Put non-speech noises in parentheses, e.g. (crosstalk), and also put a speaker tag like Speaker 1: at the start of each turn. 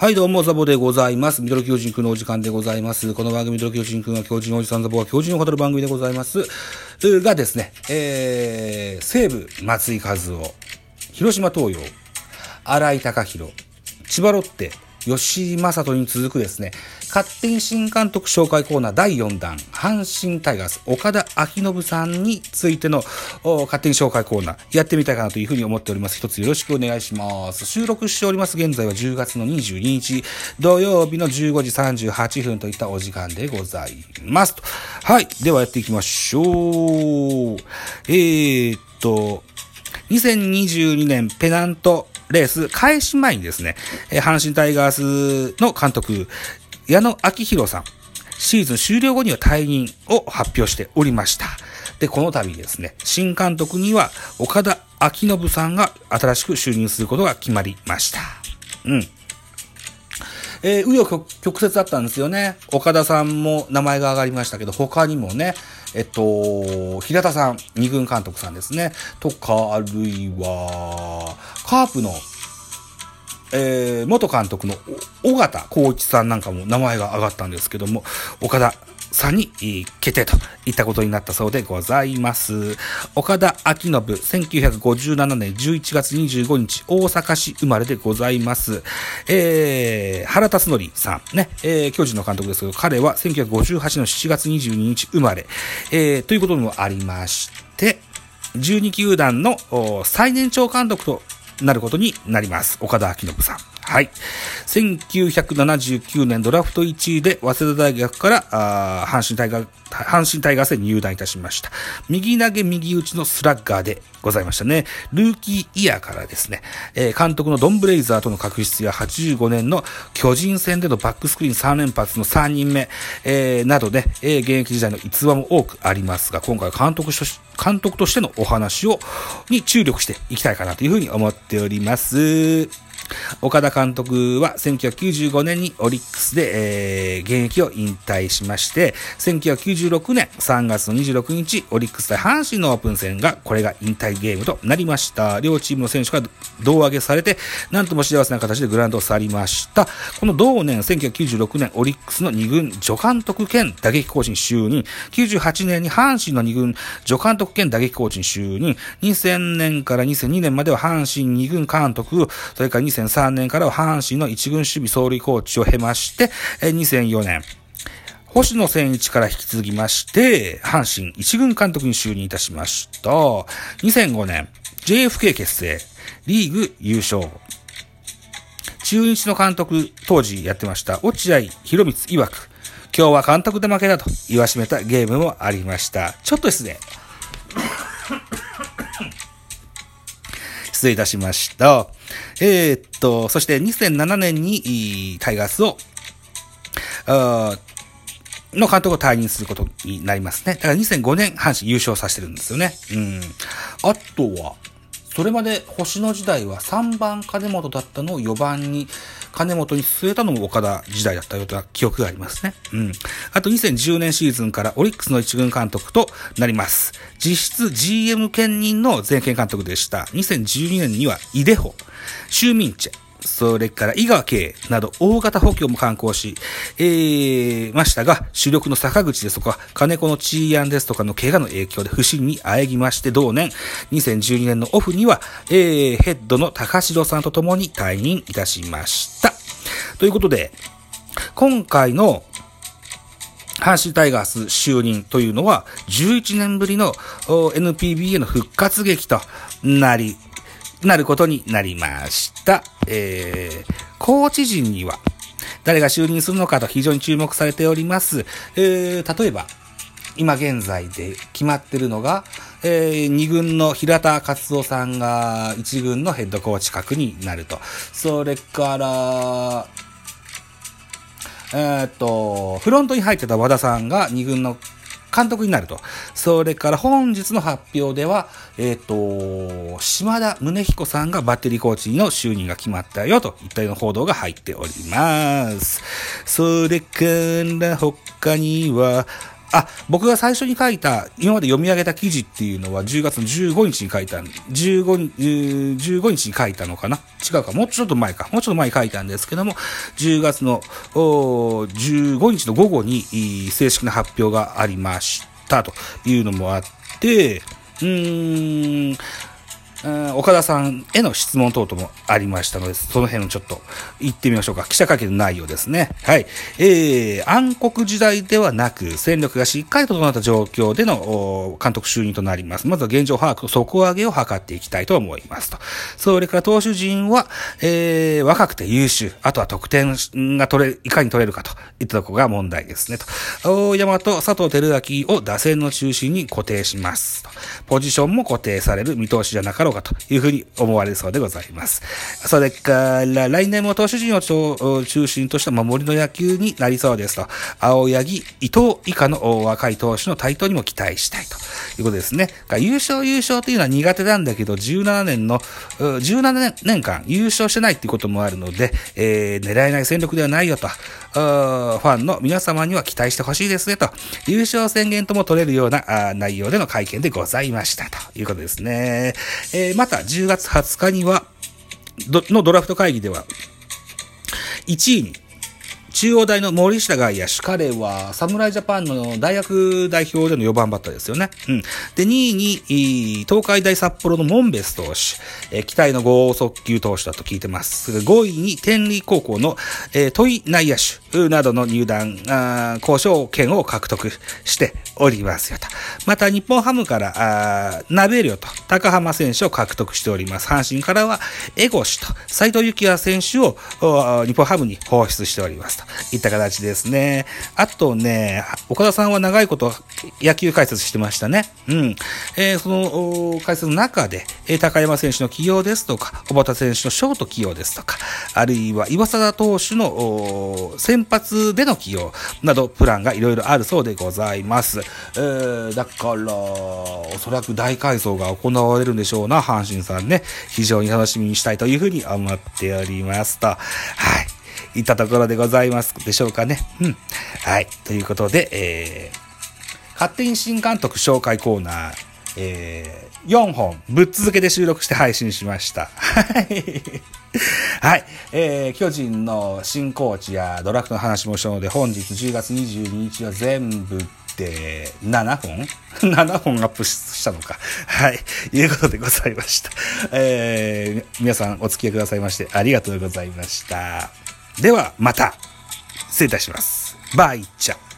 Speaker 1: はい、どうも、ザボでございます。ミドル巨人くんのお時間でございます。この番組、ミドル巨人くんは巨人おじさんザボは巨人を語る番組でございます。がですね、えー、西武、松井和夫、広島東洋、荒井隆弘、千葉ロッテ、吉井正人に続くですね、勝手に新監督紹介コーナー第4弾、阪神タイガース、岡田昭信さんについての勝手に紹介コーナー、やってみたいかなというふうに思っております。一つよろしくお願いします。収録しております。現在は10月の22日、土曜日の15時38分といったお時間でございます。はい。ではやっていきましょう。えー、っと、2022年ペナントレース開始前にですね、え阪神タイガースの監督、矢野明宏さん、シーズン終了後には退任を発表しておりました。で、この度ですね、新監督には岡田昭信さんが新しく就任することが決まりました。うん。えー、紆余曲曲折あったんですよね。岡田さんも名前が上がりましたけど、他にもね、えっと、平田さん、二軍監督さんですね。とか、あるいは、カープの、えー、元監督の尾形光一さんなんかも名前が上がったんですけども、岡田さんに決定といったことになったそうでございます。岡田昭信、1957年11月25日、大阪市生まれでございます。えー、原辰徳さん、ね、えー、巨人の監督ですけど、彼は1958年7月22日生まれ、えー、ということもありまして、12球団の最年長監督となることになります。岡田明信さん。はい。1979年ドラフト1位で早稲田大学から、阪神タイガー、阪神タイガースに入団いたしました。右投げ右打ちのスラッガーでございましたね。ルーキーイヤーからですね、えー監督のドンブレイザーとの確執や85年の巨人戦でのバックスクリーン3連発の3人目、えーなどで、えー現役時代の逸話も多くありますが、今回は監督とし監督としてのお話を、に注力していきたいかなというふうに思っております。岡田監督は1995年にオリックスで、えー現役を引退しまして、1996年3月の26日、オリックス対阪神のオープン戦が、これが引退ゲームとなりました。両チームの選手が胴上げされて、なんとも幸せな形でグラウンドを去りました。この同年、1996年、オリックスの2軍助監督兼打撃コーチに就任、98年に阪神の2軍助監督兼打撃コーチに就任、2000年から2002年までは阪神2軍監督、それから2003年からは阪神の1軍守備走塁コーチを経まして、えー2004年、星野千一から引き継ぎまして、阪神一軍監督に就任いたしました。2005年、JFK 結成、リーグ優勝。中日の監督、当時やってました、落合博光曰く、今日は監督で負けだと言わしめたゲームもありました。ちょっとですね、失礼いたしました。えーっと、そして2007年にタイガースを、の監督を退任することになりますね。だから2005年、阪神優勝させてるんですよね。うん。あとは、それまで星野時代は3番金本だったのを4番に、金本に据えたのも岡田時代だったような記憶がありますね。うん。あと2010年シーズンからオリックスの一軍監督となります。実質 GM 兼任の全権監督でした。2012年にはイデホ、シューミンチェ、それから井川圭など大型補強も刊行し、えー、ましたが、主力の坂口ですとか、金子のチーヤンですとかの怪我の影響で不振にあえぎまして、同年、2012年のオフには、えー、ヘッドの高城さんと共に退任いたしました。ということで、今回の阪神タイガース就任というのは、11年ぶりの NPB への復活劇となり、なることになりました。えー、コーチ陣には、誰が就任するのかと非常に注目されております。えー、例えば、今現在で決まってるのが、えー、2軍の平田勝夫さんが1軍のヘッドコーチ格になると。それから、えーっと、フロントに入ってた和田さんが2軍の監督になると。それから本日の発表では、えーっと、島田宗彦さんがバッテリーコーチの就任が決まったよといったような報道が入っております。それから他には、あ、僕が最初に書いた、今まで読み上げた記事っていうのは10月の15日に書いた、15, 15日に書いたのかな？違うか、もうちょっと前か。もうちょっと前に書いたんですけども、10月の15日の午後に正式な発表がありましたというのもあって、うーん、岡田さんへの質問等々もありましたので、その辺をちょっと言ってみましょうか。記者会見の内容ですね。はい。えー、暗黒時代ではなく、戦力がしっかりと整った状況での監督就任となります。まずは現状把握底上げを図っていきたいと思いますと。それから投手陣は、えー、若くて優秀。あとは得点が取れ、いかに取れるかといったところが問題ですねと。大山と佐藤輝明を打線の中心に固定しますと。ポジションも固定される見通しじゃなかろうろうかというふうに思われそうでございます。それから来年も投手陣を中心とした守りの野球になりそうですと。青柳、伊藤以下の若い投手の台頭にも期待したいということですね。優勝優勝というのは苦手なんだけど、17年の、17年間優勝してないっていうこともあるので、えー、狙えない戦力ではないよと。ファンの皆様には期待してほしいですねと。優勝宣言とも取れるような内容での会見でございましたということですね。えー、また10月20日には、のドラフト会議では、1位に中央大の森下外野手、彼は侍ジャパンの大学代表での4番バッターですよね。うん。で、2位に、東海大札幌のモンベス投手、え、期待の豪速球投手だと聞いてます。5位に天理高校の、えー、戸井内野手などの入団、あ交渉権を獲得しておりますよと。また、日本ハムから、あナベリオと高浜選手を獲得しております。阪神からは、江越と斎藤幸也選手を日本ハムに放出しております。といった形ですね。あとね、岡田さんは長いこと野球解説してましたね。うん。えー、その解説の中で、え高山選手の起用ですとか、小畑選手のショート起用ですとか、あるいは岩貞投手の先発での起用など、プランがいろいろあるそうでございます。えー、だから、おそらく大改造が行われるんでしょうな、阪神さんね。非常に楽しみにしたいというふうに思っておりますと。はい。いたところでございますでしょうかね。うん。はい。ということで、えー、勝手に新監督紹介コーナー、えー、4本ぶっ続けで収録して配信しました。(laughs) はい。はい。えー、巨人の新コーチやドラフトの話もしたので、本日10月22日は全部で7本 (laughs) ?7 本アップしたのか。はい。いうことでございました。えー、皆さんお付き合いくださいましてありがとうございました。では、また、失礼いたします。バイチャ。